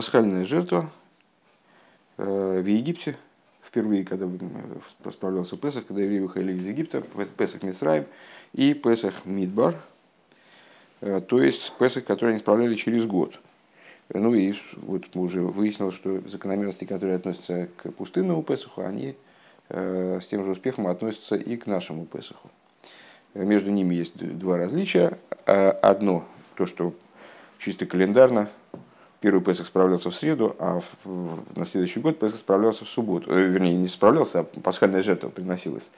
пасхальная жертва в Египте, впервые, когда справлялся Песах, когда евреи выходили из Египта, Песах Мисраим и Песах Мидбар, то есть Песах, который они справляли через год. Ну и вот мы уже выяснилось, что закономерности, которые относятся к пустынному Песаху, они с тем же успехом относятся и к нашему Песаху. Между ними есть два различия. Одно, то, что чисто календарно первый Песах справлялся в среду, а в, на следующий год Песах справлялся в субботу. Э, вернее, не справлялся, а пасхальная жертва приносилась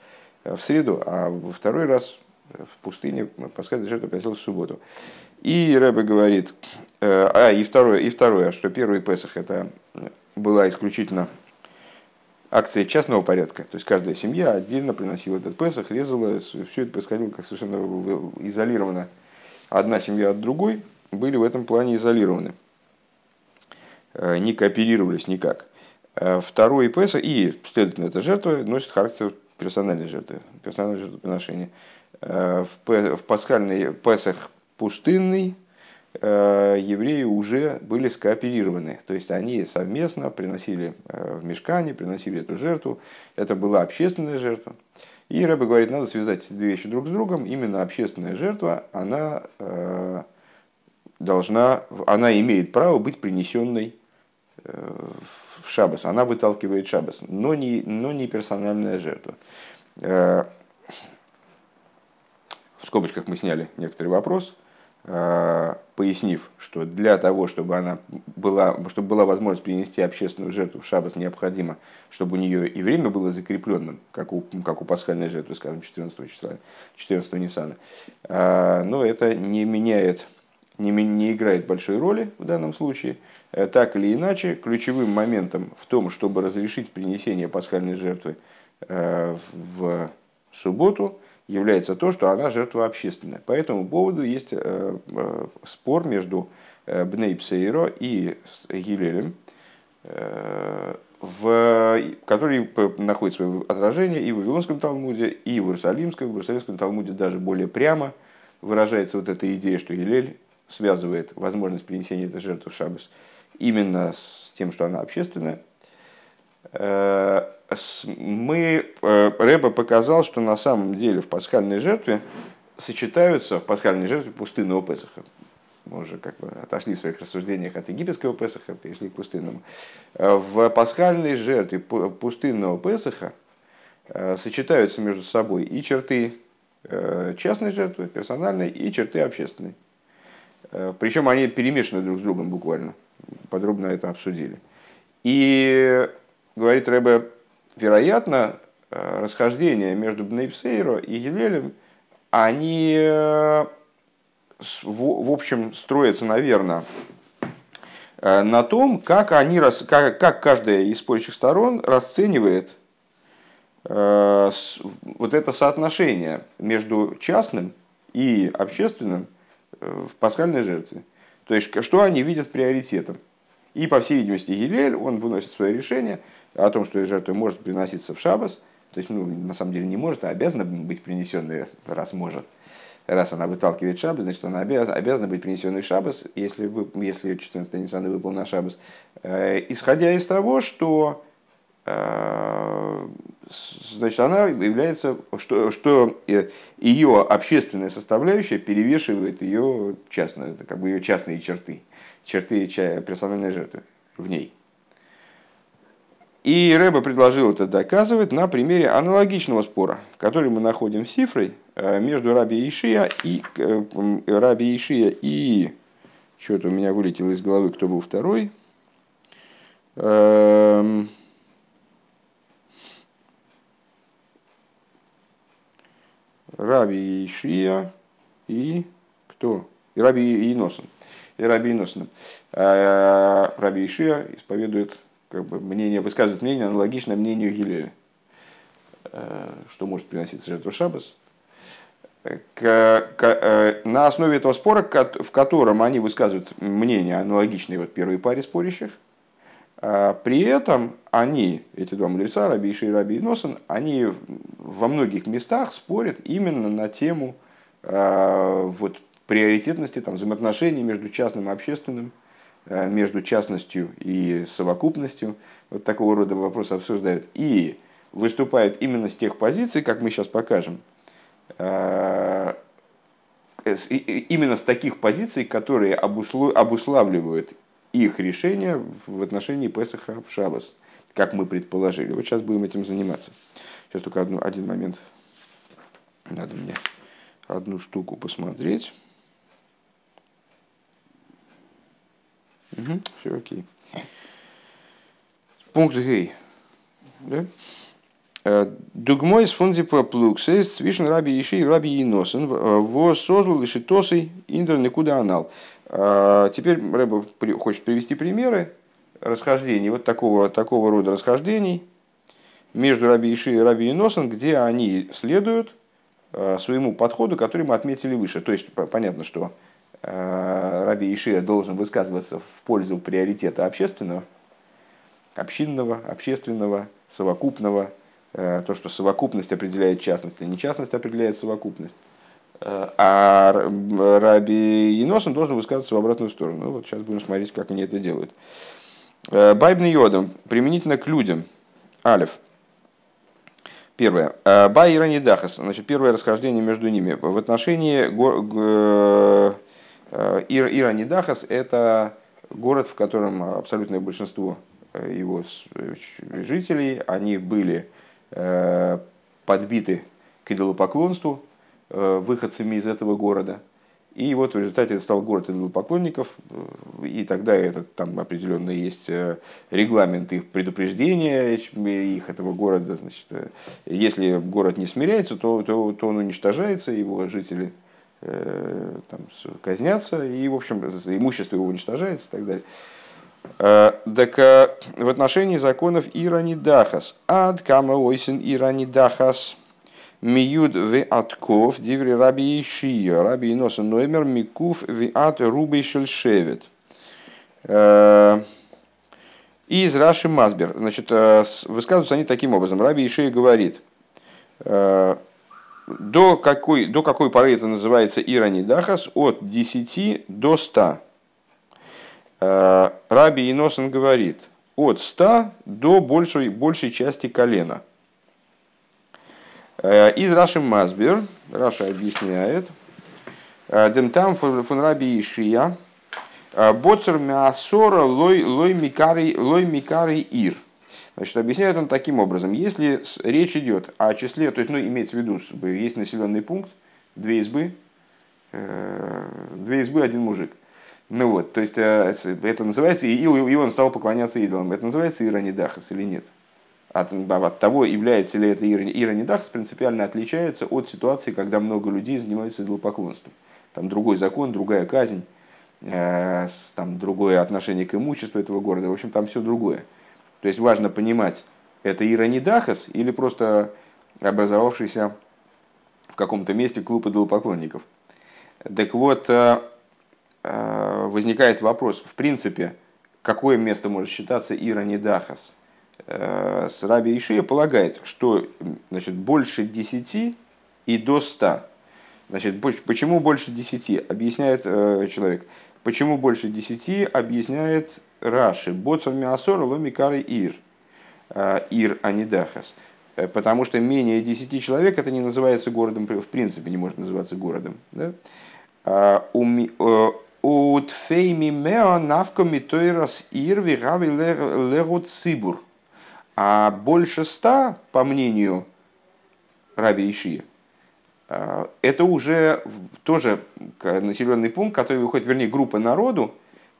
в среду, а во второй раз в пустыне пасхальная жертва приносилась в субботу. И Рэбе говорит, э, а и второе, и второе, что первый Песах это была исключительно акция частного порядка, то есть каждая семья отдельно приносила этот Песах, резала, все это происходило как совершенно изолированно. Одна семья от другой были в этом плане изолированы. Э, не кооперировались никак. Э, второй Песах, и, следовательно, эта жертва носит характер персональной жертвы, персонального жертвоприношения. Э, в пасхальный Песах пустынный евреи уже были скооперированы. То есть они совместно приносили в мешкане, приносили эту жертву. Это была общественная жертва. И Рэбе говорит, надо связать эти две вещи друг с другом. Именно общественная жертва, она должна, она имеет право быть принесенной в шабас, она выталкивает шабас, но не, но не персональная жертва. Э, в скобочках мы сняли некоторый вопрос, э, пояснив, что для того, чтобы, она была, чтобы была возможность принести общественную жертву в шабас, необходимо, чтобы у нее и время было закрепленным, как у, как у пасхальной жертвы, скажем, 14 числа, 14 Ниссана. Э, но это не меняет не, не играет большой роли в данном случае. Э, так или иначе, ключевым моментом в том, чтобы разрешить принесение пасхальной жертвы э, в субботу, является то, что она жертва общественная. По этому поводу есть э, спор между Бней Псейро и Гилелем, в, который находит свое отражение и в Вавилонском Талмуде, и в Иерусалимском. В Иерусалимском Талмуде даже более прямо выражается вот эта идея, что Гилель связывает возможность принесения этой жертвы в шаббас именно с тем, что она общественная. Э, мы, э, Рэба показал, что на самом деле в пасхальной жертве сочетаются, в пасхальной жертве пустынного Песаха, мы уже как бы отошли в своих рассуждениях от египетского Песаха, перешли к пустынному. Э, в пасхальной жертве пустынного Песаха сочетаются между собой и черты частной жертвы, персональной, и черты общественной. Э, Причем они перемешаны друг с другом буквально. Подробно это обсудили. И говорит Рэбе, вероятно, э, расхождения между Бнейпсейро и Елелем, они, э, в общем, строятся, наверное, на том, как, они, как, как каждая из спорящих сторон расценивает вот это соотношение между частным и общественным в пасхальной жертве. То есть, что они видят приоритетом. И, по всей видимости, Гилель, он выносит свое решение о том, что жертва может приноситься в шабас, то есть, ну, на самом деле не может, а обязана быть принесенной, раз может. Раз она выталкивает шабас, значит, она обязана быть принесенной в шабас, если, вы, если 14 Ниссана выпал на шабас. Э, исходя из того, что э, значит, она является, что, что э, ее общественная составляющая перевешивает ее частную, это как бы ее частные черты, черты персональной жертвы в ней. И Рэба предложил это доказывать на примере аналогичного спора, который мы находим в Сифрой э, между Раби Ишия и э, Раби Ишия и что-то у меня вылетело из головы, кто был второй. Раби Ишия и кто? И Раби Иносен. И Раби Иносен. А, Раби Ишия исповедует как бы, мнение, высказывает мнение аналогичное мнению Гилеля, а, что может приноситься жертву Шабас. К, к, э, на основе этого спора, в котором они высказывают мнение аналогичное вот первой паре спорящих, при этом они, эти два мудреца, Раби Иши и Раби Носен, они во многих местах спорят именно на тему а, вот, приоритетности там, взаимоотношений между частным и общественным между частностью и совокупностью. Вот такого рода вопросы обсуждают. И выступают именно с тех позиций, как мы сейчас покажем, именно с таких позиций, которые обуславливают их решение в отношении Песаха в Шабас, как мы предположили. Вот сейчас будем этим заниматься. Сейчас только одну, один момент. Надо мне одну штуку посмотреть. Угу, все окей. Пункт Гей. Да? Э, Дугмой с фунзипа плуксес свишен раби Иши и раби Иносен во создал лишь тосой индер никуда анал. Э, теперь Рэба хочет привести примеры расхождений, вот такого, такого рода расхождений между раби Иши и раби Иносен, где они следуют э, своему подходу, который мы отметили выше. То есть понятно, что раби Ишия должен высказываться в пользу приоритета общественного, общинного, общественного, совокупного, э, то, что совокупность определяет частность, а не частность определяет совокупность. Э, а Раби Еносом должен высказываться в обратную сторону. Ну, вот сейчас будем смотреть, как они это делают. Э, Байбный йодом применительно к людям. Алиф. Первое. Бай и. Значит, первое расхождение между ними. В отношении Ир Дахас это город, в котором абсолютное большинство его жителей, они были э, подбиты к идолопоклонству э, выходцами из этого города. И вот в результате это стал город идолопоклонников, э, и тогда это, там определенно есть регламент их предупреждения, их этого города. Значит, если город не смиряется, то, то, то он уничтожается, его жители там, казнятся, и, в общем, имущество его уничтожается и так далее. Э, так э, в отношении законов Иранидахас. Ад кама ойсен Иранидахас. Миюд в атков диври раби Ишия. Раби Иноса Ноймер микув в ат рубей шельшевет. Э, из Раши Мазбер. Значит, высказываются они таким образом. Раби Ишия говорит, до какой, до какой поры это называется Иранидахас? От 10 до 100. Э, Раби Иносен говорит, от 100 до большей, большей части колена. Э, из Раши Мазбер, Раша объясняет, э, Демтам фун Раби Ишия, Боцер мясора лой, лой, микарий, лой микарий ир. Значит, объясняет он таким образом. Если речь идет о числе, то есть, ну, имеется в виду, есть населенный пункт, две избы, две избы, один мужик. Ну вот, то есть э, это называется, и, и он стал поклоняться идолам. Это называется иронидахас или нет? От, от того, является ли это иронидахас, принципиально отличается от ситуации, когда много людей занимаются идолопоклонством. Там другой закон, другая казнь, э, там другое отношение к имуществу этого города. В общем, там все другое. То есть важно понимать, это иронидахас или просто образовавшийся в каком-то месте клуб идолопоклонников. Так вот, э, возникает вопрос, в принципе, какое место может считаться Иранидахас? Э, с Раби Ишия полагает, что значит, больше 10 и до 100. Значит, почему больше 10? Объясняет э, человек. Почему больше 10? Объясняет Раши. Боцом Миасор Ломикары Ир. Ир Анидахас. Потому что менее 10 человек это не называется городом, в принципе не может называться городом. Да? Утфейми мео навко митойрас ирви рави леру цибур. А больше ста, по мнению Раби Ишия, э, это уже тоже населенный пункт, который выходит, вернее, группа народу,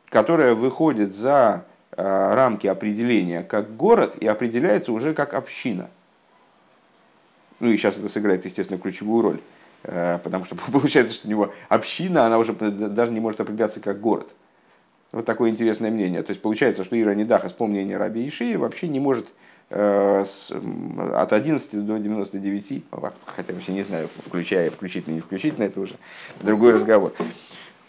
которая выходит за э, рамки определения как город и определяется уже как община. Ну и сейчас это сыграет, естественно, ключевую роль. Э, потому что получается, что у него община, она уже даже не может определяться как город. Вот такое интересное мнение. То есть получается, что Ира Недаха, с мнения Раби Ишии, вообще не может э, от 11 до 99, хотя вообще не знаю, включая, включительно, не включительно, это уже другой разговор.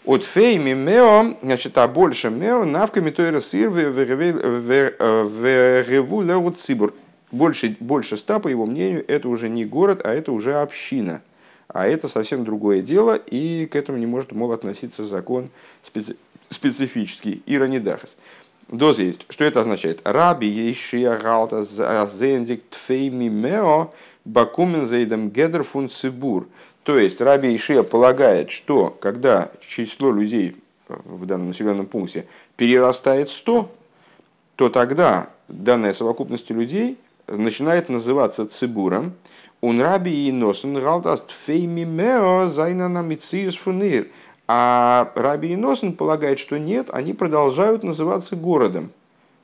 От фейми мео, значит, а больше мео, навками то и рассир вереву леут цибур. Больше, больше ста, по его мнению, это уже не город, а это уже община. А это совсем другое дело, и к этому не может, мол, относиться закон специ... специфический, иронидахас. Доза есть. Что это означает? Раби ейшия галта зендик тфейми мео бакумен зейдам гедер фун цибур. То есть Раби Ишия полагает, что когда число людей в данном населенном пункте перерастает 100, то тогда данная совокупность людей начинает называться цибуром. Он раби и носен галдаст фейми мео зайна на фунир. А Раби и Носен полагает, что нет, они продолжают называться городом.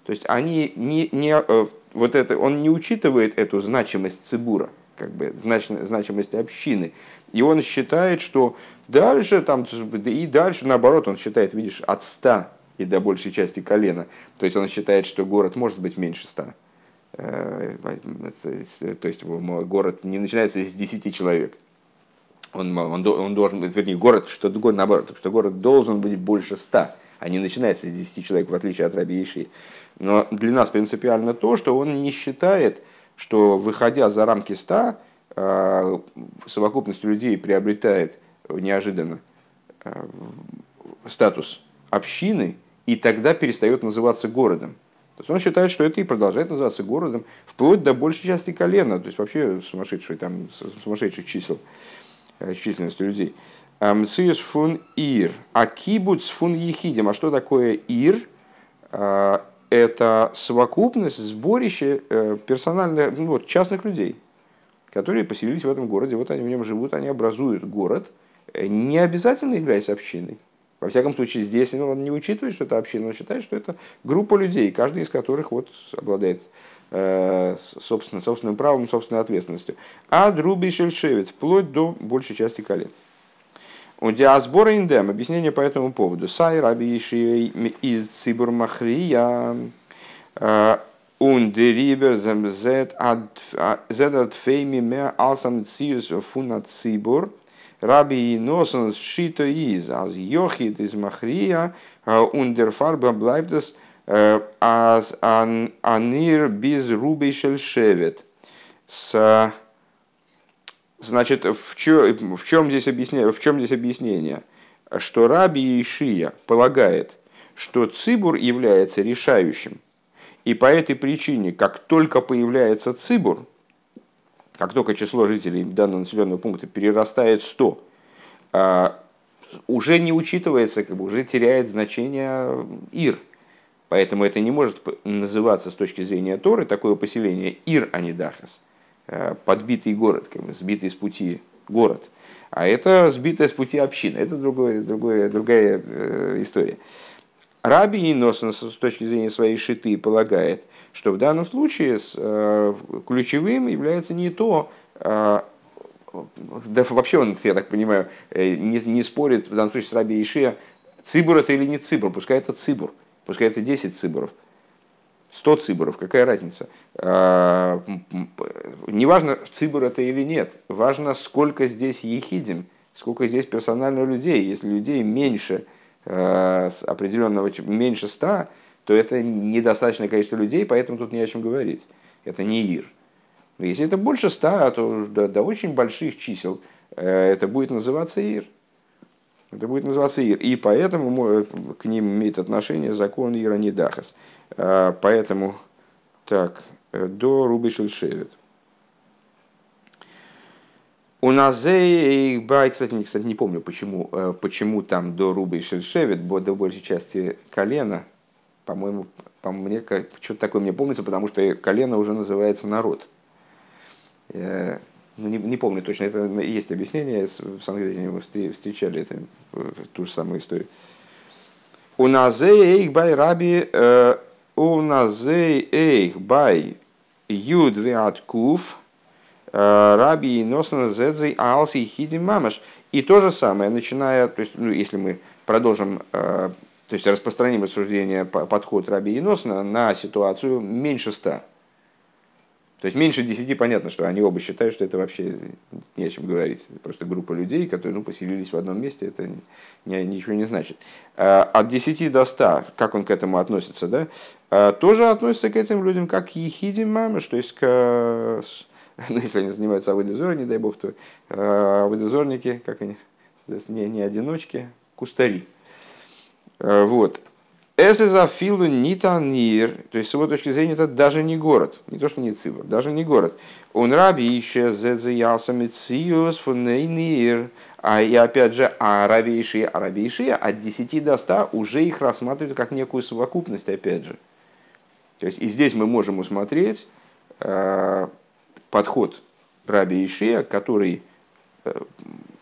То есть они не, не, э, вот это, он не учитывает эту значимость Цибура, как бы значимость общины. И он считает, что дальше, там, и дальше, наоборот, он считает, видишь, от 100 и до большей части колена. То есть он считает, что город может быть меньше 100. Э, то есть город не начинается из 10 человек он, он, он должен, вернее, город, что город наоборот, что город должен быть больше ста, а не начинается с 10 человек, в отличие от Раби Иши. Но для нас принципиально то, что он не считает, что выходя за рамки ста, э, совокупность людей приобретает неожиданно э, статус общины, и тогда перестает называться городом. То есть он считает, что это и продолжает называться городом, вплоть до большей части колена, то есть вообще сумасшедших, там, сумасшедших чисел. Э, численностью людей. Мциус фун ир. А кибуц фун ехидим. А что такое ир? Э, это совокупность, сборище э, персональных, ну, вот, частных людей, которые поселились в этом городе. Вот они в нем живут, они образуют город, не обязательно являясь общиной. Во всяком случае, здесь он не учитывает, что это община, он считает, что это группа людей, каждый из которых вот обладает Э, собственно, собственным правом, собственной ответственностью. А друби шельшевец, вплоть до большей части колен. У диасбора индем, объяснение по этому поводу. Сай раби из цибур махрия, und der Rieber zet ad ме алсам циус фуна цибур, Раби Носен шито из, als Jochit из Махрия, bleibt es Аз анир без рубей шельшевет. С Значит, в чем, в чем, здесь объяснение, в чем здесь объяснение? Что Раби Ишия полагает, что цибур является решающим. И по этой причине, как только появляется цибур, как только число жителей данного населенного пункта перерастает 100, а, уже не учитывается, как бы, уже теряет значение ир – Поэтому это не может называться с точки зрения Торы такое поселение Ир Анидахас, э, подбитый город, как бы сбитый с пути город. А это сбитая с пути община. Это другое, другое, другая э, история. Раби Иносон с точки зрения своей шиты полагает, что в данном случае э, ключевым является не то, э, да вообще он, я так понимаю, э, не, не спорит в данном случае с Раби Ишия, цибур это или не цибур, пускай это цибур. Пускай это 10 циборов, 100 циборов, какая разница? Неважно, цибор это или нет, важно, сколько здесь ехидим, сколько здесь персонально людей. Если людей меньше а, определенного, меньше 100, то это недостаточное количество людей, поэтому тут не о чем говорить. Это не ир. Но если это больше 100, то до, до очень больших чисел э, это будет называться ир. Это будет называться Ир. И поэтому к ним имеет отношение закон Ира Нидахас. А, поэтому, так, э, до Рубы Шельшевит. У нас бай, кстати, кстати, не помню, почему, э, почему там до Рубы и Шельшевит, до большей части колена. По-моему, по мне, что-то такое мне помнится, потому что колено уже называется народ. Э, ну, не, не помню точно, это есть объяснение, в Сангедрине мы встречали это, ту же самую историю. У назей эйх бай раби, э, у назей эйх бай юд веат куф, э, раби и носна зедзей алси хиди мамаш. И то же самое, начиная, то есть, ну, если мы продолжим, э, то есть распространим рассуждение, подход раби и носна на ситуацию меньше ста, то есть меньше десяти понятно, что они оба считают, что это вообще не о чем говорить. Это просто группа людей, которые ну, поселились в одном месте, это не, ничего не значит. А от десяти до ста, как он к этому относится, да, тоже относится к этим людям как к ехидим мамы, то есть к ну, если они занимаются аводизором, не дай бог, то э, аводизорники, как они, не, не одиночки, кустари. Вот. Эсэзафилу нитанир, то есть с его точки зрения это даже не город, не то что не цибр, даже не город. Он раби еще зезеялся мециус фунейнир, а и опять же, а арабейшие, арабейшие от 10 до 100 уже их рассматривают как некую совокупность, опять же. То есть и здесь мы можем усмотреть э, подход раби Ишия, который э,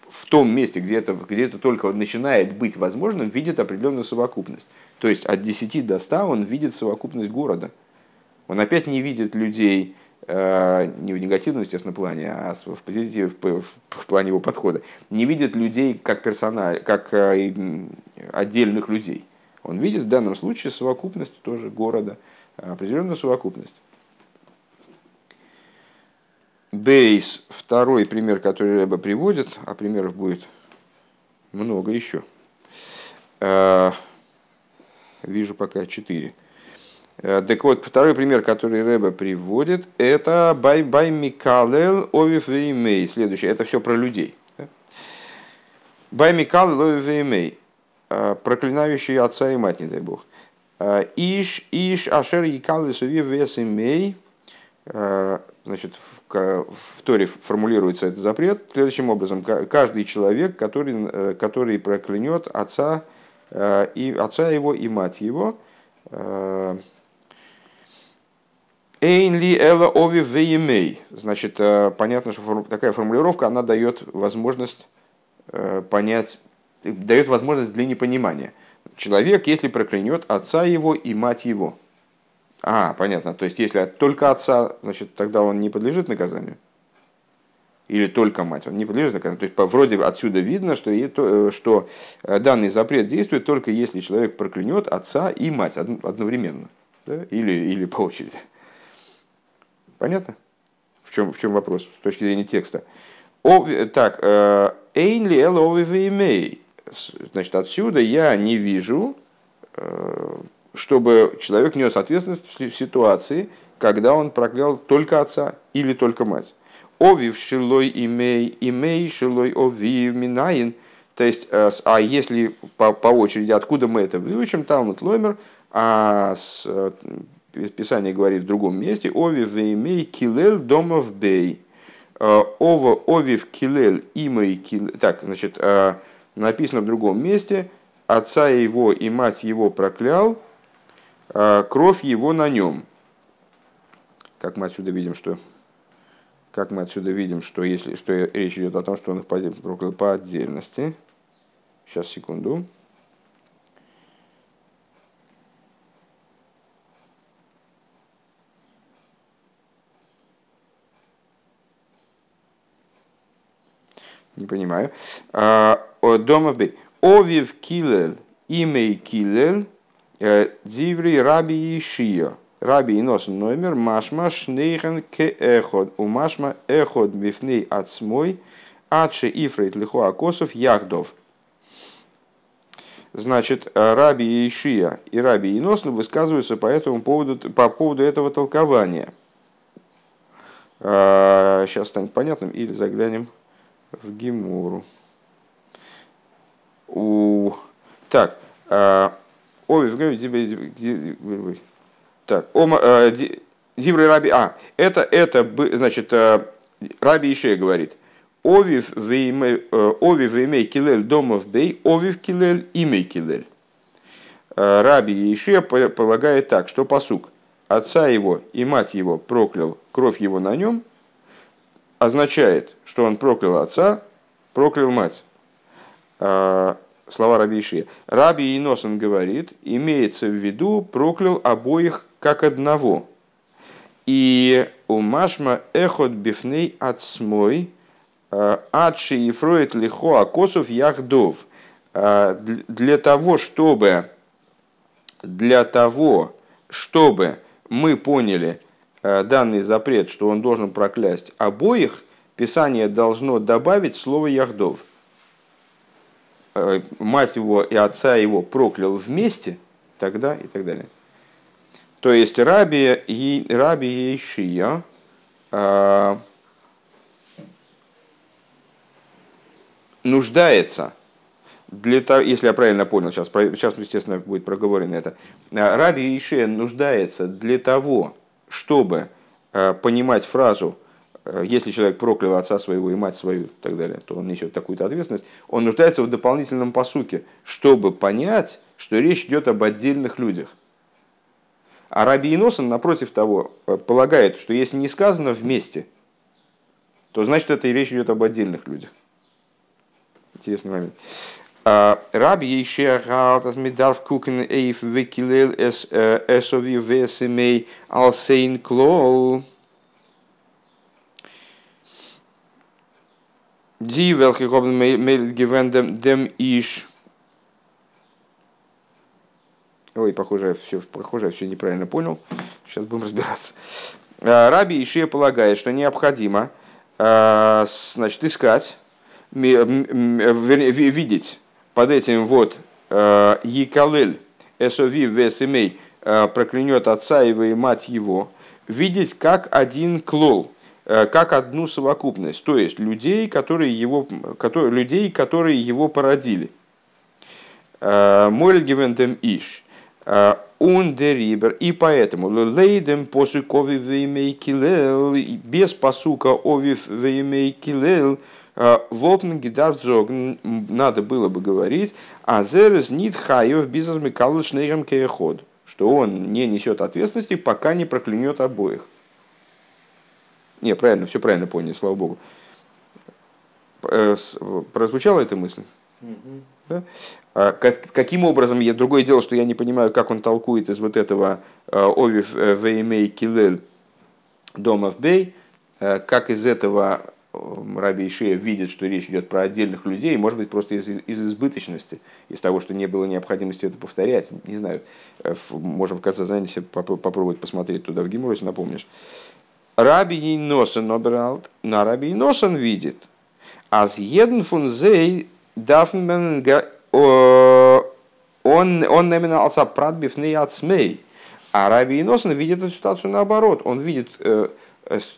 в том месте, где это, где это только начинает быть возможным, видит определенную совокупность. То есть от 10 до 100 он видит совокупность города. Он опять не видит людей э, не в негативном, естественно, плане, а в позитиве, в, в плане его подхода. Не видит людей как персональ, как э, отдельных людей. Он видит в данном случае совокупность тоже города, определенную совокупность. Бейс, второй пример, который Рэба приводит, а примеров будет много еще. Э, вижу пока четыре. Э, так вот, второй пример, который Рэба приводит, это Бай Бай Микалел Овив Веймей. Следующий, это все про людей. Бай Микалел Овив Веймей. Э, проклинающий отца и мать, не дай бог. Иш, Иш, Ашер, Якал, Сувив, Вес, Имей. Значит, в Торе формулируется этот запрет следующим образом. Каждый человек, который, э, который проклянет отца, э, и отца его и мать его, э, Эйнли эла ови веймей. Значит, понятно, что такая формулировка, она дает возможность понять, дает возможность для непонимания. Человек, если проклянет отца его и мать его – а, понятно. То есть, если только отца, значит, тогда он не подлежит наказанию? Или только мать, он не подлежит наказанию. То есть, вроде отсюда видно, что, э, что э, данный запрет действует только если человек проклянет отца и мать одновременно. Да? Или, или по очереди. Понятно? В чем, в чем вопрос с точки зрения текста? О, так, э, Эйнли эловивеймей. Значит, отсюда я не вижу чтобы человек нес ответственность в ситуации, когда он проклял только отца или только мать. Овив шилой имей, имей шилой овив минаин. То есть, э, а если по, по очереди, откуда мы это выучим, Талмуд Ломер, а с, э, Писание говорит в другом месте, овив имей килел домов бей. Э, ова овив килел имей килел. Так, значит, написано в другом месте, отца его и мать его проклял, кровь его на нем. Как мы отсюда видим, что как мы отсюда видим, что если что речь идет о том, что он их проклял по отдельности. Сейчас, секунду. Не понимаю. А, Домов. Овив килел, имей килел, Э, Диври Раби Ишия. Раби Инос номер Машма Шнейхен Ке Эход. У Машма Эход Бифней Ацмой. Адши Ифрейт Лихо Акосов Яхдов. Значит, э, Раби Ишия и Раби Инос высказываются по, этому поводу, по поводу этого толкования. Сейчас э, станет понятным или заглянем в Гимуру. У... Так, Ой, так, ома, э, Дивры Раби, а, это, это, значит, э, Раби Ишея говорит, Овив веймей э, килель домов бей, овив килель имей килель. Раби Ишея полагает так, что посук, отца его и мать его проклял, кровь его на нем, означает, что он проклял отца, проклял мать слова Раби Ишия. Раби Иносен говорит, имеется в виду, проклял обоих как одного. И у Машма эхот бифней отсмой, э, адши и фроид лихо акосов яхдов. Э, для того, чтобы, для того, чтобы мы поняли э, данный запрет, что он должен проклясть обоих, Писание должно добавить слово яхдов. Э, мать его и отца его проклял вместе, тогда и так далее. То есть Раби, и, Раби Ейшия э, нуждается для того, если я правильно понял, сейчас, сейчас естественно, будет проговорено это, Раби Ишия нуждается для того, чтобы понимать фразу если человек проклял отца своего и мать свою и так далее, то он несет такую-то ответственность, он нуждается в дополнительном посуке, чтобы понять, что речь идет об отдельных людях. А Раби Иносон, напротив того, полагает, что если не сказано вместе, то значит это и речь идет об отдельных людях. Интересный момент. А, Раби Ейшея Гаалтас Медарв Кукен Эйф Векилел Эсови Весемей Алсейн Клол. Die welke ik op de mail gewend dem иш. Ой, похоже, я все, похоже, я все неправильно понял. Сейчас будем разбираться. А, Раби Ишия полагает, что необходимо а, значит, искать, видеть под этим вот а, Екалель, Эсови Весемей, проклянет отца его и мать его, видеть как один клол, как одну совокупность, то есть людей, которые его, которые, людей, которые его породили. Э, Мольгивендем иш. Э, Ундерибер. И поэтому лейдем посукови веймей килел, без посука овив веймей килел, Волпн Гидарцог надо было бы говорить, а зерес нит хаев бизнес микалу шнейгам кееход, что он не несет ответственности, пока не проклянет обоих. Не, правильно, все правильно поняли, слава богу. Э, прозвучала эта мысль? Угу. Да? А как, каким образом, я, другое дело, что я не понимаю, как он толкует из вот этого э, Овив э, Веймей Килель Домов Бей, как из этого Раби Ишея видит, что речь идет про отдельных людей, может быть, просто из, из избыточности, из того, что не было необходимости это повторять. Не знаю, можем в конце занятия попробовать посмотреть туда в Гимросе, напомнишь. Раби Ейносен обралт, на Раби Ейносен видит. А с един фун зей дарфен он он наименовался прадбивный от смей. А Раби Ейносен видит эту ситуацию наоборот. Он видит э,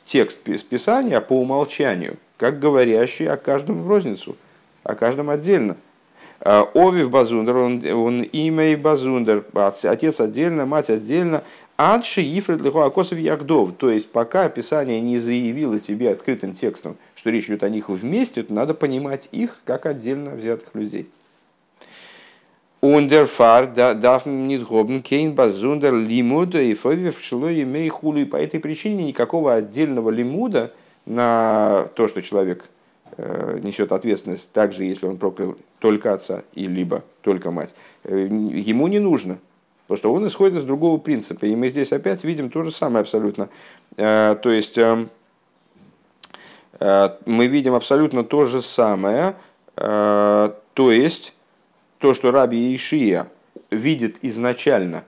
текст Писания по умолчанию, как говорящий о каждом в розницу, о каждом отдельно. Э, Овив Базундер, он, он имя и Базундер, отец отдельно, мать отдельно, Адши Ифред Лихо Акосов Ягдов. То есть, пока описание не заявило тебе открытым текстом, что речь идет о них вместе, то надо понимать их как отдельно взятых людей. Ундерфар дарф нит гобн кейн базундер лимуда и фовив шло имей хули. По этой причине никакого отдельного лимуда на то, что человек э, несет ответственность, также если он проклял только отца и либо только мать, э, ему не нужно. Потому что он исходит из другого принципа. И мы здесь опять видим то же самое абсолютно. Э, то есть эм, э, мы видим абсолютно то же самое. Э, то есть то, что Раби Ишия видит изначально,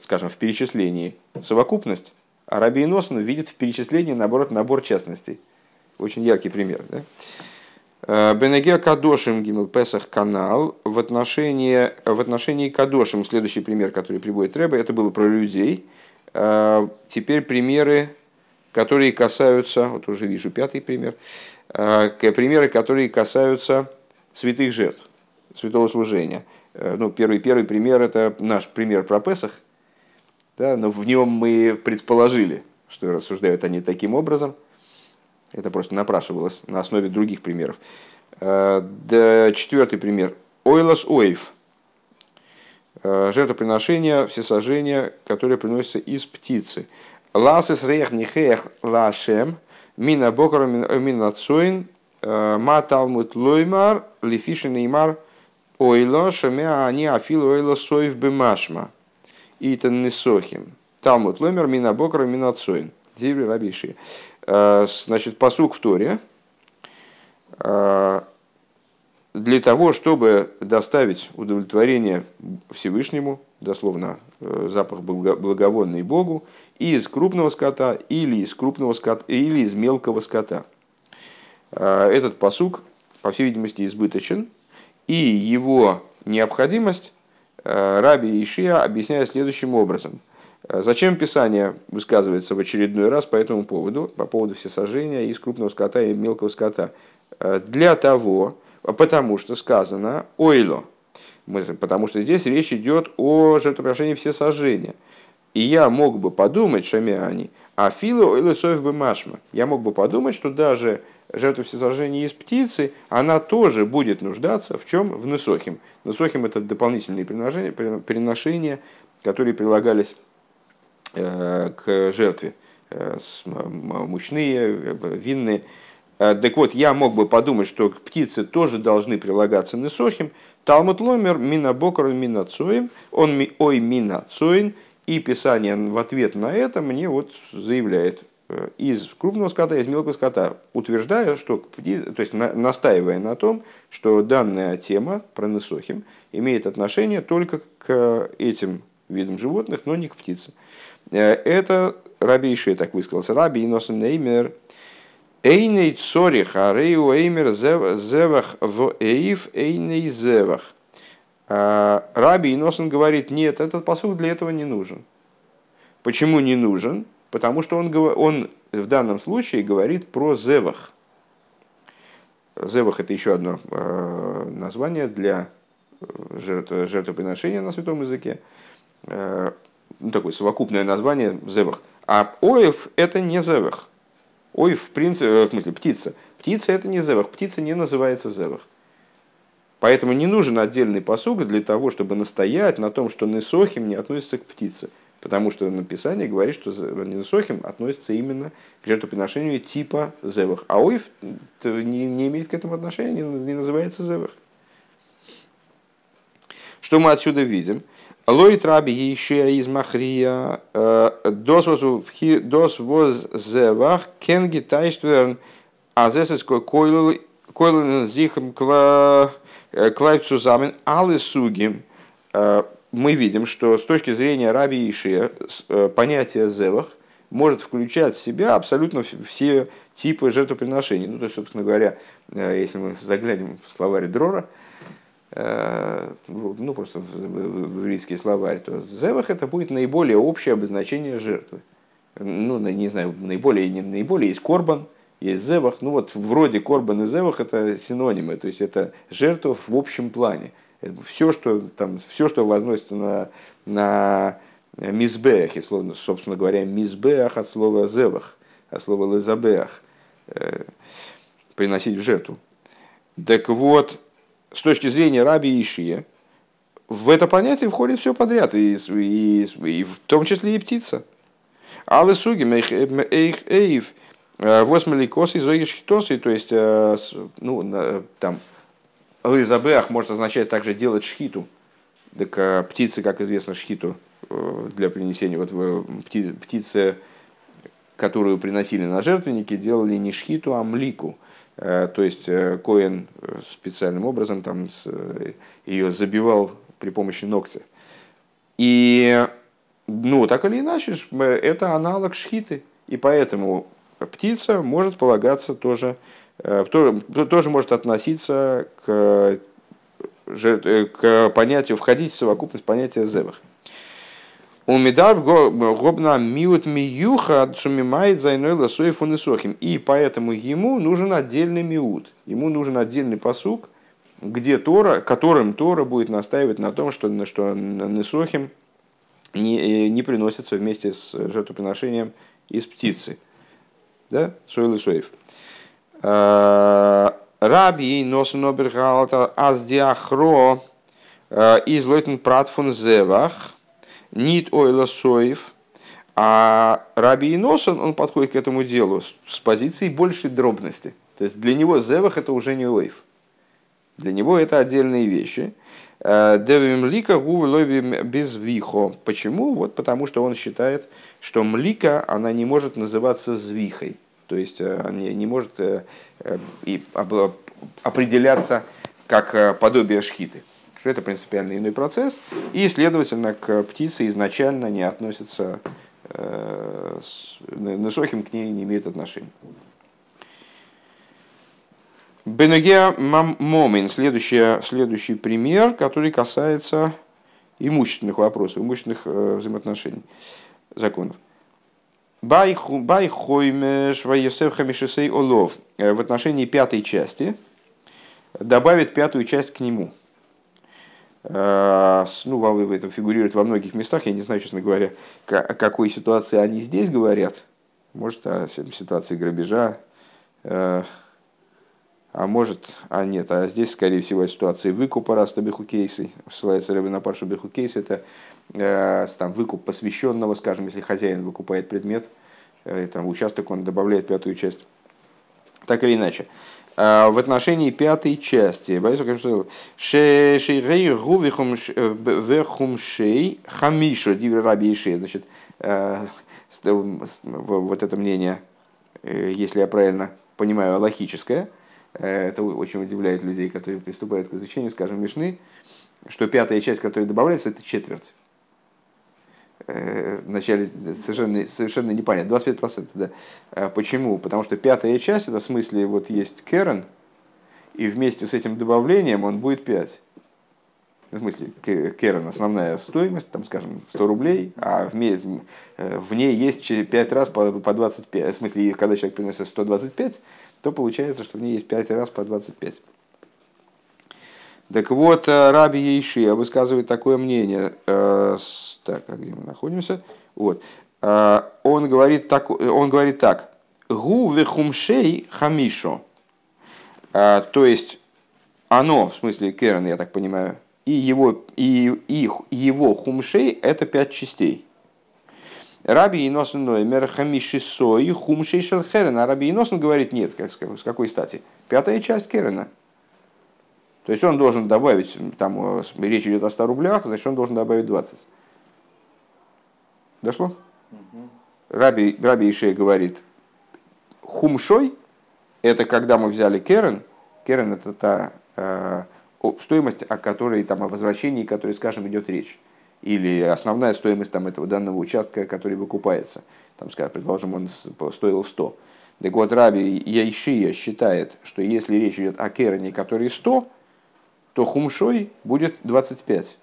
скажем, в перечислении совокупность, а Раби Иносен видит в перечислении, наоборот, набор частностей. Очень яркий пример. Да? Э, Бенеге Кадошим Гимел Песах канал в отношении, в отношении Кадошим, следующий пример, который приводит Рэба, это было про людей. Э, теперь примеры, которые касаются, вот уже вижу пятый пример, э, примеры, которые касаются святых жертв, святого служения. Ну, первый, первый пример – это наш пример про Песах, да, но в нем мы предположили, что рассуждают они таким образом – это просто напрашивалось на основе других примеров. Э, четвертый пример. Ойлас Оев. Э, жертвоприношение, всесожжение, которое приносится из птицы. Ласис рех нихех лашем, мина бокара мина цоин, э, ма талмут лоймар, лифишин неймар, ойло шамя они афил ойло соев бемашма. Итан несохим. Талмут лоймар, мина бокара мина цоин. Диври рабиши. Э, значит, посук в Торе э, для того, чтобы доставить удовлетворение Всевышнему, дословно э, запах благовонный Богу, из крупного скота или из крупного скота, или из мелкого скота. Этот посук, по всей видимости, избыточен, и его необходимость Раби Ишия объясняет следующим образом – Э, зачем Писание высказывается в очередной раз по этому поводу, по поводу всесожжения из крупного скота и мелкого скота? Э, для того, потому что сказано ойло, потому что здесь речь идет о жертвоприношении все сожжения. И я мог бы подумать, шамиани, а фило ойло соев бы машма. Я мог бы подумать, что даже жертва всесожжения из птицы, она тоже будет нуждаться в чем? В несохим. Несохим это дополнительные приношения, которые прилагались э, к жертве. Э, мучные, винные. Э, так вот, я мог бы подумать, что к птице тоже должны прилагаться несохим. Талмуд ломер мина бокор мина цоим, он ми ой мина цоин, и Писание в ответ на это мне вот заявляет, Э, из крупного скота, из мелкого скота, утверждая, что, то есть настаивая на том, что данная тема про Несохим имеет отношение только к этим видам животных, но не к птицам. Э, это Раби Иши так высказался. Раби Иносен Неймер Эйней цорих арею эймер зевах в эйв эйней зевах. Э, Раби Иносен говорит, нет, этот посуд для этого не нужен. Почему не нужен? потому что он, он в данном случае говорит про зевах. Зевах – это еще одно э, название для э, жертв, жертвоприношения на святом языке. Э, ну, такое совокупное название зевах. А оев – это не зевах. Оев, в принципе, в смысле, птица. Птица – это не зевах. Птица не называется зевах. Поэтому не нужен отдельный посуг для того, чтобы настоять на том, что Несохим не относится к птице. Потому что написание говорит, что Нинсохим относится именно к жертвоприношению типа зевах. А ойф не, не имеет к этому отношения, не, не называется зевах. Что мы отсюда видим? Лоит раби еще из махрия э, дос воз зевах кенги тайштверн азесеской койлен зихм э, клайпцу замен алы сугим э, мы видим, что с точки зрения Раби Ишия понятие зевах может включать в себя абсолютно все типы жертвоприношений. Ну, то есть, собственно говоря, если мы заглянем в словарь Дрора, ну, просто в еврейский словарь, то зевах это будет наиболее общее обозначение жертвы. Ну, не знаю, наиболее, не наиболее есть корбан, есть зевах. Ну, вот вроде корбан и зевах это синонимы, то есть это жертва в общем плане все, что, там, все, что возносится на, на мизбеах, и, словно, собственно говоря, мизбеах от слова зевах, от слова лезабеах, э, приносить в жертву. Так вот, с точки зрения раби Ишия, в это понятие входит все подряд, и, и, и в том числе и птица. Але суги эйх эйв э, восьмеликос и зоиш то есть, э, ну, там, Лызабеах может означать также делать шхиту. Так а птицы, как известно, шхиту э, для принесения, вот пти, птицы, которую приносили на жертвенники, делали не шхиту, а млику. Э, то есть э, Коэн специальным образом там ее забивал при помощи ногтя. И, ну, так или иначе, это аналог шхиты. И поэтому птица может полагаться тоже Э, тоже может относиться к, э, к понятию, входить в совокупность понятия зевах. У Медар гобна миут миюха сумимает зайной лосой фунесохим. И поэтому ему нужен отдельный миут. Ему нужен отдельный посук, где Тора, которым Тора будет настаивать на том, что, что Несохим не, э, не приносится вместе с жертвоприношением из птицы. Да? Сойл и соев. Э, Раби носен обергалта аз диахро э, из лойтен пратфун зевах нит ойла соев. А Раби Носен, он подходит к этому делу с позиции большей дробности. То есть для него зевах это уже не ойф. Для него это отдельные вещи. Э, Девим лика без вихо. Почему? Вот потому что он считает, что млика, она не может называться звихой. То есть э, не, не может э, и определяться как подобие шхиты. Что это принципиально иной процесс. И, следовательно, к птице изначально не относится, Несохим к ней не имеет отношения. Бенегеа Момин, следующий, следующий пример, который касается имущественных вопросов, имущественных взаимоотношений, законов. Байхоймеш Ваесев Олов. Э, в отношении пятой части добавит пятую часть к нему. Ну, это фигурирует во многих местах, я не знаю, честно говоря, о какой ситуации они здесь говорят. Может, о ситуации грабежа, а может, а нет, а здесь, скорее всего, ситуация выкупа раста бехукейсы. Ссылается Рэбби на паршу бехукейс, это э, там, выкуп посвященного, скажем, если хозяин выкупает предмет, э, там, участок, он добавляет пятую часть. Так или иначе. Э, в отношении пятой части, Шей Хамишо Дивраби значит, э, вот это мнение, э, если я правильно понимаю, логическое – Э, это очень удивляет людей, которые приступают к изучению, скажем, Мишны, что пятая часть, которая добавляется, это четверть. Э, вначале совершенно, совершенно непонятно, 25%. Да. А почему? Потому что пятая часть, это в смысле, вот есть Керен, и вместе с этим добавлением он будет 5. В смысле, Керен основная стоимость, там, скажем, 100 рублей, а в, э, в ней есть 5 раз по, по 25. В смысле, когда человек приносит 125, то получается, что в ней есть 5 раз по 25. Так вот, э, Раби Ейшия высказывает такое мнение. Э, так, а где мы находимся? Вот. Э, он говорит так, он говорит так. Гу вехумшей хамишо. То есть, оно, в смысле Керен, я так понимаю, и его, и, и его хумшей – это пять частей. Раби Иносен Ноймер Хамишисой Хумшей Шелхерен. А Раби Иносен говорит, нет, как, с какой стати? Пятая часть Керена. То есть он должен добавить, там э, речь идет о 100 рублях, значит он должен добавить 20. Дошло? Угу. Раби, Раби Ишей говорит, хумшой, это когда мы взяли керен, керен это та э, стоимость, о которой, там, о возвращении, которой, скажем, идет речь или основная стоимость там, этого данного участка, который выкупается. Там, скажем, предположим, он стоил 100. Так вот, Раби Яйшия считает, что если речь идет о керане, который 100, то хумшой будет 25.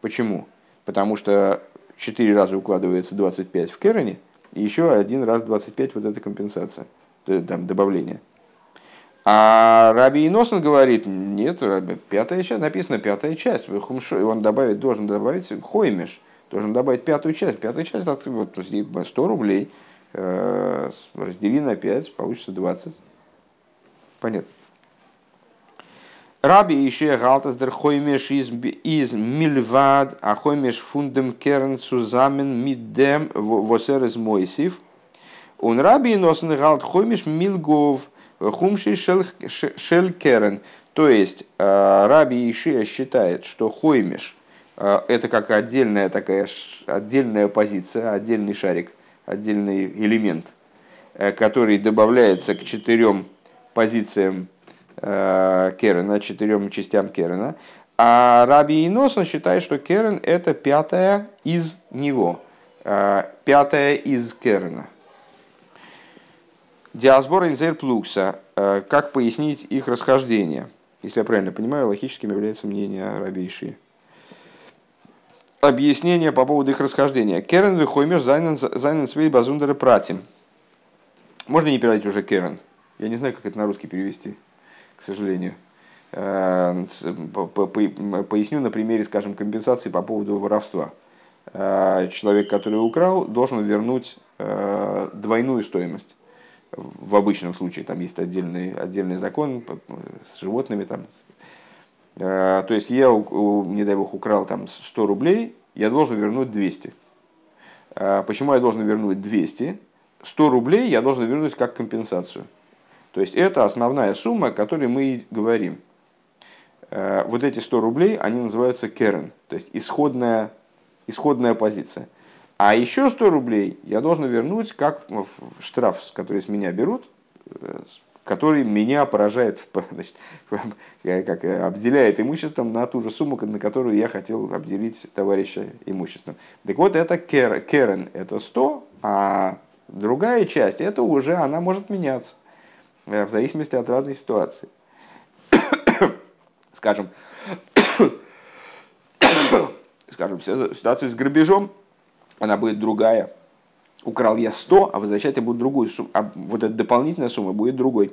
Почему? Потому что 4 раза укладывается 25 в керане, и еще один раз 25 вот эта компенсация, там добавление. А Раби Иносен говорит, нет, Раби, пятая часть, написано пятая часть, он добавить, должен добавить хоймеш, должен добавить пятую часть. Пятая часть, вот, 100 рублей, э, раздели на 5, получится 20. Понятно. Раби еще галтас дер хоймеш из, из мильвад, а хоймеш фундем керн сузамен мидем восер из мойсив. Он раби носен галт хоймеш милгов – Хумши Шелькерен. То есть э, Раби Ишия считает, что хоймиш э, это как отдельная такая отдельная позиция, отдельный шарик, отдельный элемент, э, который добавляется к четырем позициям Керена, четырем частям Керена. А Раби Иносон считает, что Керен это пятая из него, пятая из Керена. Диасбора инзер плукса. Э, как пояснить их расхождение? Если я правильно понимаю, логическим является мнение Раби Иши. Объяснение по поводу их расхождения. Керен выхоймеш зайнен свей базундера пратим. Можно не переводить уже Керен? Я не знаю, как это на русский перевести, сожалению. Э, поясню на примере, скажем, компенсации по поводу воровства. Э, человек, который украл, должен вернуть двойную стоимость в обычном случае там есть отдельный, отдельный закон с животными. Там. То есть я, не дай бог, украл там 100 рублей, я должен вернуть 200. А, почему я должен вернуть 200? 100 рублей я должен вернуть как компенсацию. То есть это основная сумма, о которой мы говорим. А, вот эти 100 рублей, они называются керен, то есть исходная, исходная позиция. А еще 100 рублей я должен вернуть как штраф, который с меня берут, э, который меня поражает, значит, как обделяет имуществом на ту же сумму, на которую я хотел обделить товарища имуществом. Так вот, это керен, это 100, а другая часть, это уже она может меняться э, в зависимости от разной ситуации. Скажем, скажем, ситуацию с грабежом – она будет другая. Украл я 100, а возвращать я буду другую сумму. А вот эта дополнительная сумма будет другой.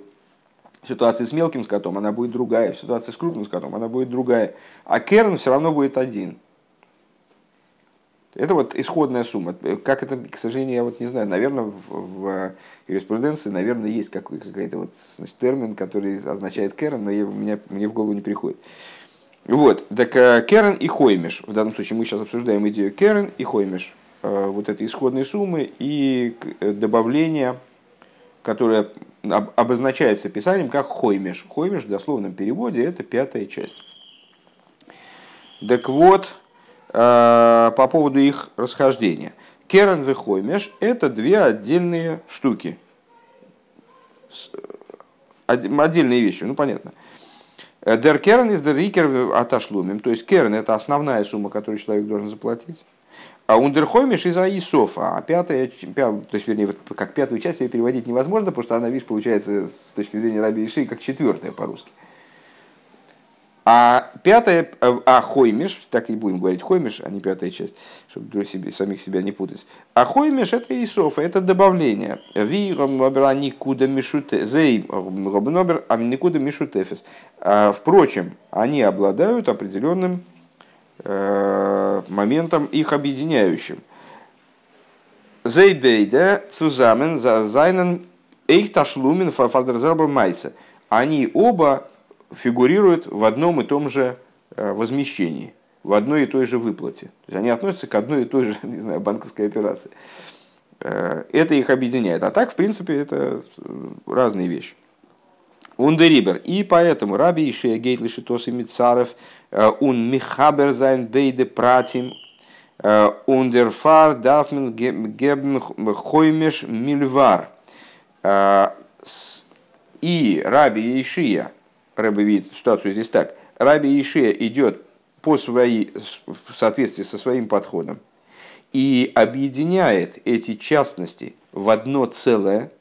В ситуации с мелким скотом она будет другая, в ситуации с крупным скотом она будет другая. А керн все равно будет один. Это вот исходная сумма. Как это, к сожалению, я вот не знаю. Наверное, в, в юриспруденции, наверное, есть какой, какой-то вот значит, термин, который означает керн, но я, меня, мне в голову не приходит. Вот, так э, Керен и Хоймиш. В данном случае мы сейчас обсуждаем идею Керен и Хоймиш. Э, вот этой исходной суммы и э, добавление, которое обозначается писанием как Хоймиш. Хоймиш в дословном переводе это пятая часть. Так вот, по поводу их расхождения. Керен и Хоймиш это две отдельные штуки. Отдельные вещи, ну понятно. Дер керн из дер рикер отошлумим. То есть керн это основная сумма, которую человек должен заплатить. А ундерхоймиш из Аисофа. А пятая, то есть, вернее, как пятую часть ее переводить невозможно, потому что она, видишь, получается с точки зрения Раби Иши как четвертая по-русски. А пятая, а хоймиш, так и будем говорить хоймиш, а не пятая часть, чтобы себе, самих себя не путать. А хоймиш это Исоф, это добавление. Ви никуда мишуте, зей робнобер, а никуда мишутефес. А, впрочем, они обладают определенным э, моментом их объединяющим. Зейбейда цузамен за зайнен эйх ташлумен фардерзербер майса. Они оба фигурируют в одном и том же э, возмещении, в одной и той же выплате. То есть они относятся к одной и той же не знаю, банковской операции. Э, это их объединяет. А так, в принципе, это э, разные вещи. און דעריבער. И поэтому רבי יאשיה'ס שיטה איז מצרף און מחבר זיין ביידע פרטים און דערפאַר דאַרף מען געבן חומש מלבר. И Раби Ишия, Рэбе видит ситуацию здесь так. Раби Ишия идет по своей, в соответствии со своим подходом и объединяет эти частности в одно целое,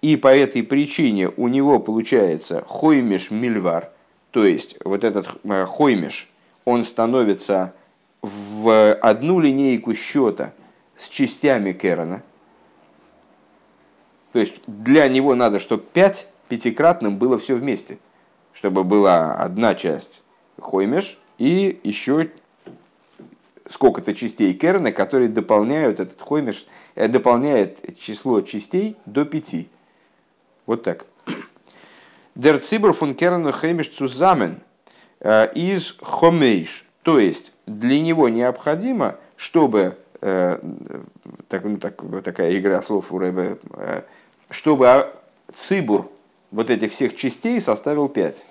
и по этой причине у него получается хоймеш мильвар, то есть вот этот э, хоймеш, он становится в одну линейку счета с частями Керана. То есть для него надо, чтобы 5 пятикратным было все вместе, чтобы была одна часть хоймеш и еще сколько-то частей керна, которые дополняют этот хоймеш, э, дополняет число частей до пяти. Вот так. Der Zibur von Kernu Хемиш zusammen э, из Хомейш. То есть для него необходимо, чтобы э, так, ну, так, такая игра слов у Рэбе, чтобы цибур вот этих всех частей составил 5.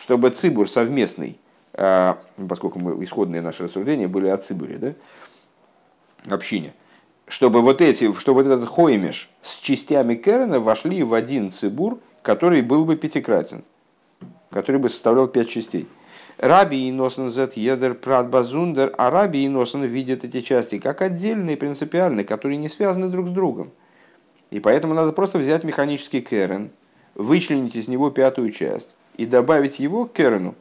Чтобы цибур совместный, а, поскольку мы, исходные наши рассуждения были о цибуре, да, общине, чтобы вот эти, чтобы вот этот хоймеш с частями Керена вошли в один цибур, который был бы пятикратен, который бы составлял пять частей. Раби и Носен зет едер прат базундер, а Раби и Носен видят эти части как отдельные, принципиальные, которые не связаны друг с другом. И поэтому надо просто взять механический керен, вычленить из него пятую часть и добавить его к керену.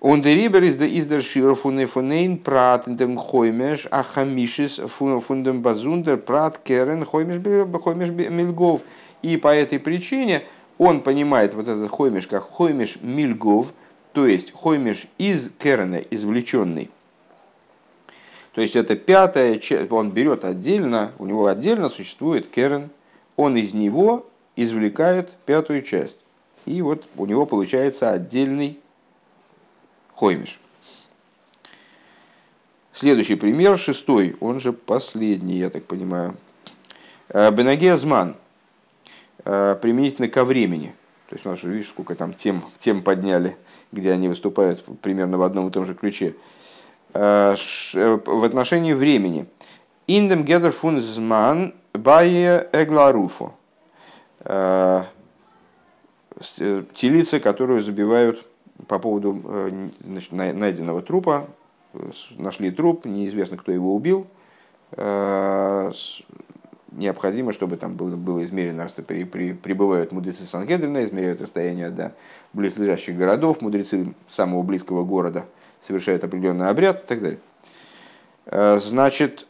Он дерибер из издер шир фунефунейн прат дем хоймеш а хамишис фундем базундер прат керен хоймеш хоймеш мильгов. И по этой причине он понимает вот этот хоймеш как хоймеш мильгов, то есть хоймеш из керена, извлеченный. То есть это пятая часть, он берет отдельно, у него отдельно существует керен, он из него извлекает пятую часть. И вот у него получается отдельный хоймиш. Следующий пример, шестой, он же последний, я так понимаю. Э, Бенагезман, э, применительно ко времени. То есть, у нас уже видишь, сколько там тем, тем подняли, где они выступают примерно в одном и том же ключе. Э, в отношении времени. Индем гедер фунзман бае эгларуфо. Э, э, телица, которую забивают по поводу э, значит, найденного трупа. Нашли труп, неизвестно, кто его убил. Необходимо, чтобы там было, было измерено, при, при, прибывают мудрецы Сангедрина, измеряют расстояние до близлежащих городов, мудрецы самого близкого города совершают определенный обряд и так далее. Значит,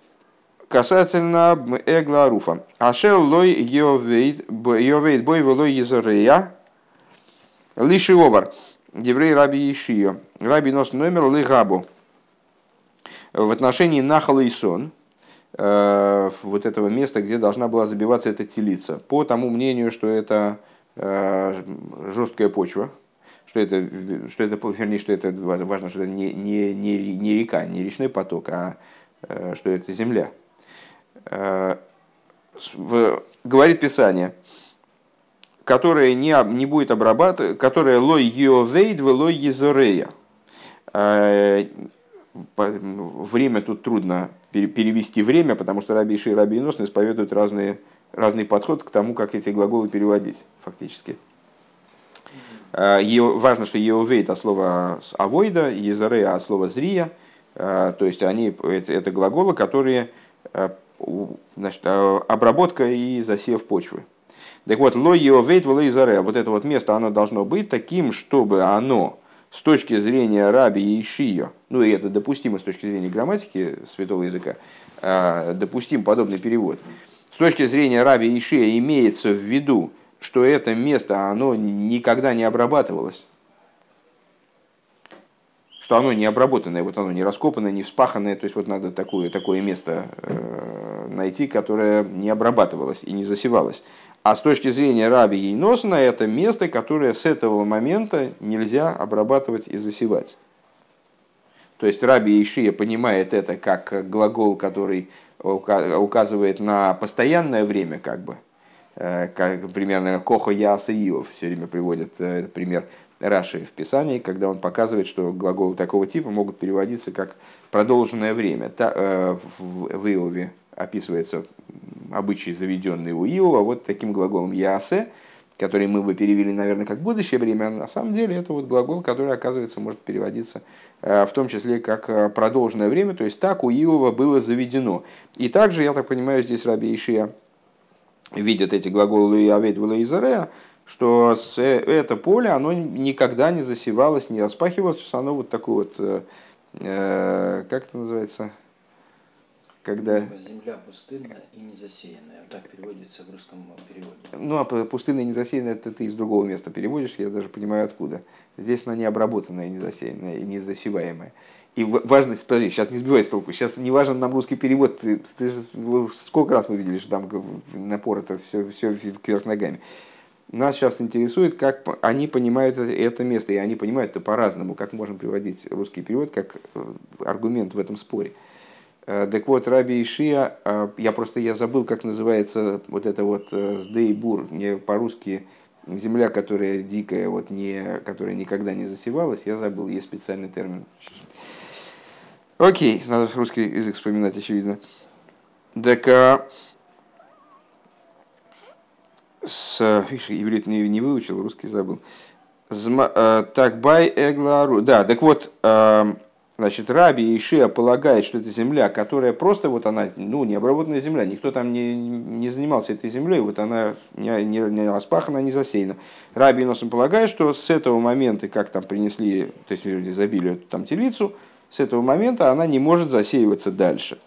касательно Эгла Руфа. Ашел лой йовейт бой велой езорея лиши овар. Еврей раби Ишио. Раби нос номер лигабу. В отношении Нахала и Сон, э, вот этого места, где должна была забиваться эта телица, по тому мнению, что это э, жесткая почва, что это, что это, вернее, что это важно, что это не, не, не, не река, не речной поток, а э, что это земля. Говорит Писание, которая не, не будет обрабатывать, которая лой йовейд в лой езорея. Время тут трудно перевести время, потому что Раби Иши и Раби Инос исповедуют разные, разный подход к тому, как эти глаголы переводить фактически. Важно, что Еовейт от слова авойда, Езорея от слова зрия. То есть они, это, это глаголы, которые значит, обработка и засев почвы. Так вот, ло Еовейт в вот это вот место, оно должно быть таким, чтобы оно с точки зрения раби Ишио, ну и это допустимо с точки зрения грамматики святого языка, а, допустим подобный перевод. С точки зрения раби Ишия имеется в виду, что это место, оно никогда не обрабатывалось. Что оно не обработанное, вот оно не раскопанное, не вспаханное. То есть вот надо такое, такое место э, найти, которое не обрабатывалось и не засевалось. А с точки зрения раби Ейносна, это место, которое с этого момента нельзя обрабатывать и засевать. То есть раби Ишия понимает это как глагол, который указывает на постоянное время, как бы, э, как примерно Кохо Яса Иов все время приводит э, этот пример Раши в Писании, когда он показывает, что глаголы такого типа могут переводиться как продолженное время. Э, в Иове описывается обычай, заведенный у Иова, вот таким глаголом «ясе», который мы бы перевели, наверное, как будущее время, на самом деле это вот глагол, который, оказывается, может переводиться э, в том числе как э, продолженное время, то есть так у Иова было заведено. И также, я так понимаю, здесь Раби Ишия видят эти глаголы «авейд вела что это поле, оно никогда не засевалось, не распахивалось, оно вот такое вот, э, как это называется, когда... Земля пустынная и незасеянная. Вот так переводится в русском переводе. Ну, а пустынная и незасеянная это ты из другого места переводишь, я даже понимаю откуда. Здесь она не обработанная, не засеянная и не засеваемая. И важно, подожди, сейчас не сбивай с толку, сейчас не важен нам русский перевод, ты, ты же, сколько раз мы видели, что там напор это все, все кверх ногами. Нас сейчас интересует, как они понимают это место, и они понимают это по-разному, как можем приводить русский перевод как э, аргумент в этом споре. Э, так вот, Раби Ишия, э, я просто я забыл, как называется вот это вот сдейбур, не по-русски земля, которая дикая, вот не, которая никогда не засевалась, я забыл, есть специальный термин. Окей, надо русский язык вспоминать, очевидно. Так, а, с, видишь, иврит не, не выучил, русский забыл. Зма, так, бай эглару. Да, так вот, Значит, Раби Ишия полагает, что это земля, которая просто вот она, ну, необработанная земля, никто там не, не занимался этой землей, вот она не, не, не распахана, не засеяна. Раби Иносом полагает, что с этого момента, как там принесли, то есть изобилие там телицу, с этого момента она не может засеиваться дальше.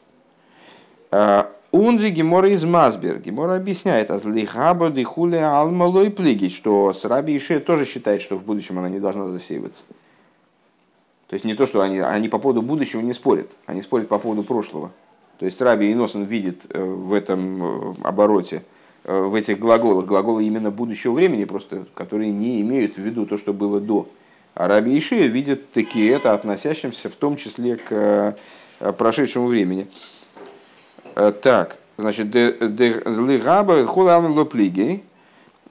Унзи Гемора из Мазбер. Гемора объясняет, азлихаба дихуле алмалой плигить, что с Раби Ишия тоже считает, что в будущем она не должна засеиваться. То есть не то, что они, они по поводу будущего не спорят, они спорят по поводу прошлого. То есть Раби Иносон видит э, в этом э, обороте, э, в этих глаголах, глаголы именно будущего времени, просто, которые не имеют в виду то, что было до. А Раби Йошия видит такие это, относящимся в том числе к прошедшему времени. Так, значит, лигаба хулам лоплиги,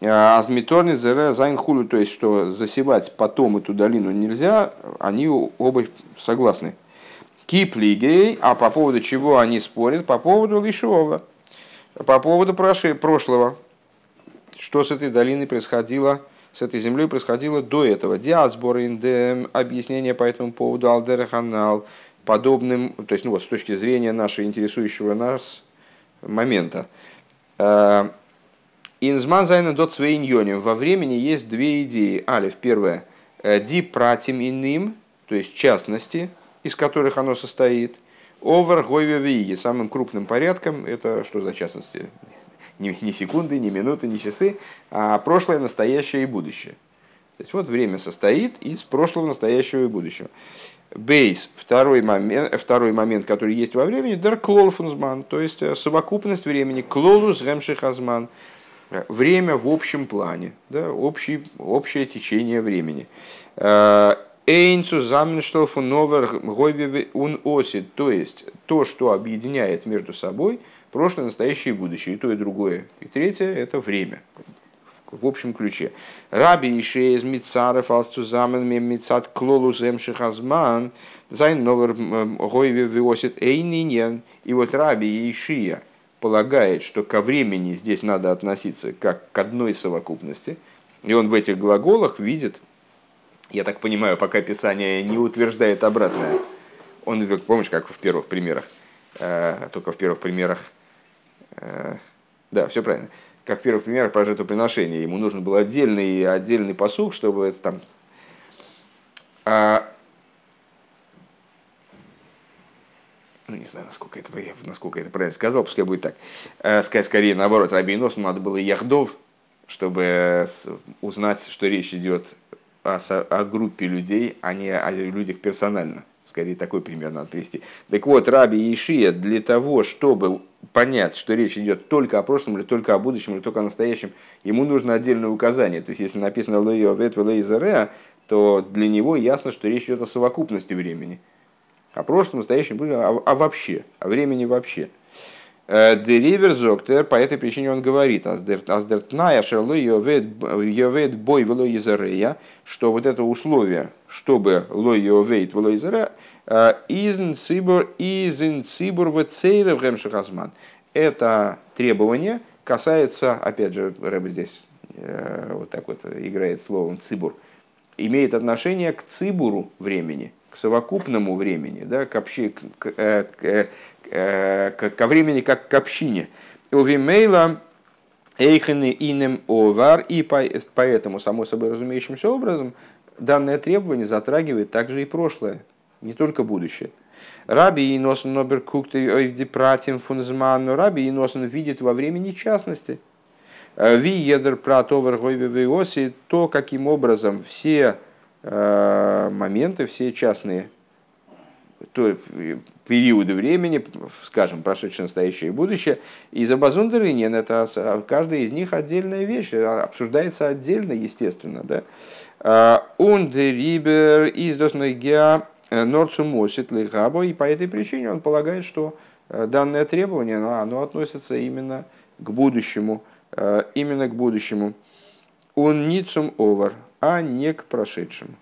Азмиторни зере зайн хулу, то есть, что засевать потом эту долину нельзя, они оба согласны. כי פליגי, а по поводу чего они спорят? По поводу לשעבר, по поводу прошлого. Что с этой долиной происходило, с этой землей происходило до этого. די הסברה אין דעם, объяснение по этому поводу על דרך הנ"ל, подобным, то есть, ну вот, с точки зрения нашего интересующего нас момента. Э, אין זמן זיינען דאָ צוויי ענינים. Во времени есть две идеи. אלף, первое. Э, די פרטים אין אים, то есть частности, из которых оно состоит. Овер Гойве Самым крупным порядком, это что за частности? Не, не секунды, не минуты, не часы, а прошлое, настоящее и будущее. То есть вот время состоит из прошлого, настоящего и будущего. Бейс, второй момент, второй момент, который есть во времени, дер клолфунсман, то есть э, совокупность времени, клолус гемшихазман, э, время в общем плане, да, общий, общее течение времени. Э, Эйнцу заменштофу новер гойве ун осит, то есть то, что объединяет между собой прошлое, настоящее и будущее, и то, и другое. И третье – это время в общем ключе. Раби Ише из Мицаров алстузамен Мицат Клолу Земшихазман Зайн Новер Гойве Виосит Эйниньян. И вот Раби Ишия полагает, что ко времени здесь надо относиться как к одной совокупности. И он в этих глаголах видит, я так понимаю, пока Писание не утверждает обратное. Он, помнишь, как в первых примерах, э, только в первых примерах, э, да, все правильно как первый пример про жертвоприношение. Ему нужен был отдельный, отдельный посуг, чтобы это там... А, ну, не знаю, насколько это, насколько это правильно сказал, пускай будет так. А, сказать скорее наоборот, Рабиносу надо было Яхдов, чтобы узнать, что речь идет о, о группе людей, а не о людях персонально. Скорее, такой пример надо привести. Так вот, Раби Ишия для того, чтобы понять, что речь идет только о прошлом, или только о будущем, или только о настоящем, ему нужно отдельное указание. То есть, если написано «Лойо вет Лейзереа», то для него ясно, что речь идет о совокупности времени. О прошлом, настоящем, а, а вообще, о времени вообще. Деривер Зоктер, по этой причине он говорит, аздертная шерлы йовет бой вело езарея, что вот это условие, чтобы ло йовет вело езарея, изн цибур изн цибур в цейрев гемшахазман. Это требование касается, опять же, Рэбе здесь э, вот так вот играет словом цибур, имеет отношение к цибуру времени, к совокупному времени, да, к, общей, к, э, к, Э, ко времени как к общине. Увимейла эйхены инем овар, и поэтому, само собой разумеющимся образом, данное требование затрагивает также и прошлое, не только будущее. Раби и Носен Нобер Куктепратим Фунзман, но Раби и Носен видит во времени частности. Э, ви едер пратовер гойве то, каким образом все э, моменты, все частные то, периоды времени, скажем, прошедшее, настоящее и будущее. И за базундеринен это а, каждая из них отдельная вещь, а, обсуждается отдельно, естественно. Да? Ундерибер из досногия норцумосит лихабо, и по этой причине он полагает, что э, данное требование, оно, относится именно к будущему, э, именно к будущему. Он ницум а не к прошедшему.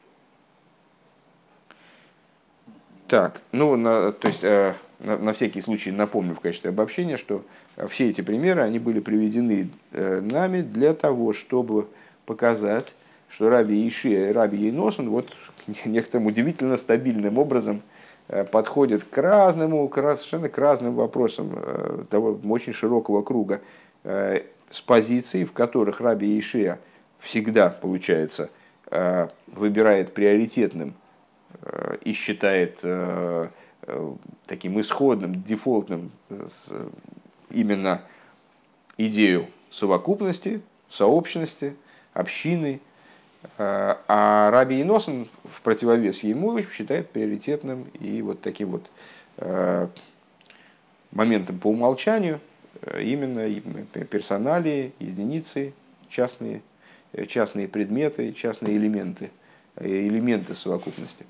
Так, ну, на, то есть, э, на, на всякий случай напомню в качестве обобщения, что э, все эти примеры, они были приведены э, нами для того, чтобы показать, что Раби Иши и Раби Ейносон вот некоторым удивительно стабильным образом подходят к разному, к, совершенно к разным вопросам того очень широкого круга с позиций, в которых Раби Ишия всегда, получается, выбирает приоритетным и считает э, э, таким исходным, дефолтным именно идею совокупности, сообщности, общины. Э, а Раби Иносен в противовес ему считает приоритетным и вот таким вот моментом по умолчанию именно персоналии, единицы, частные, частные предметы, частные элементы, элементы совокупности.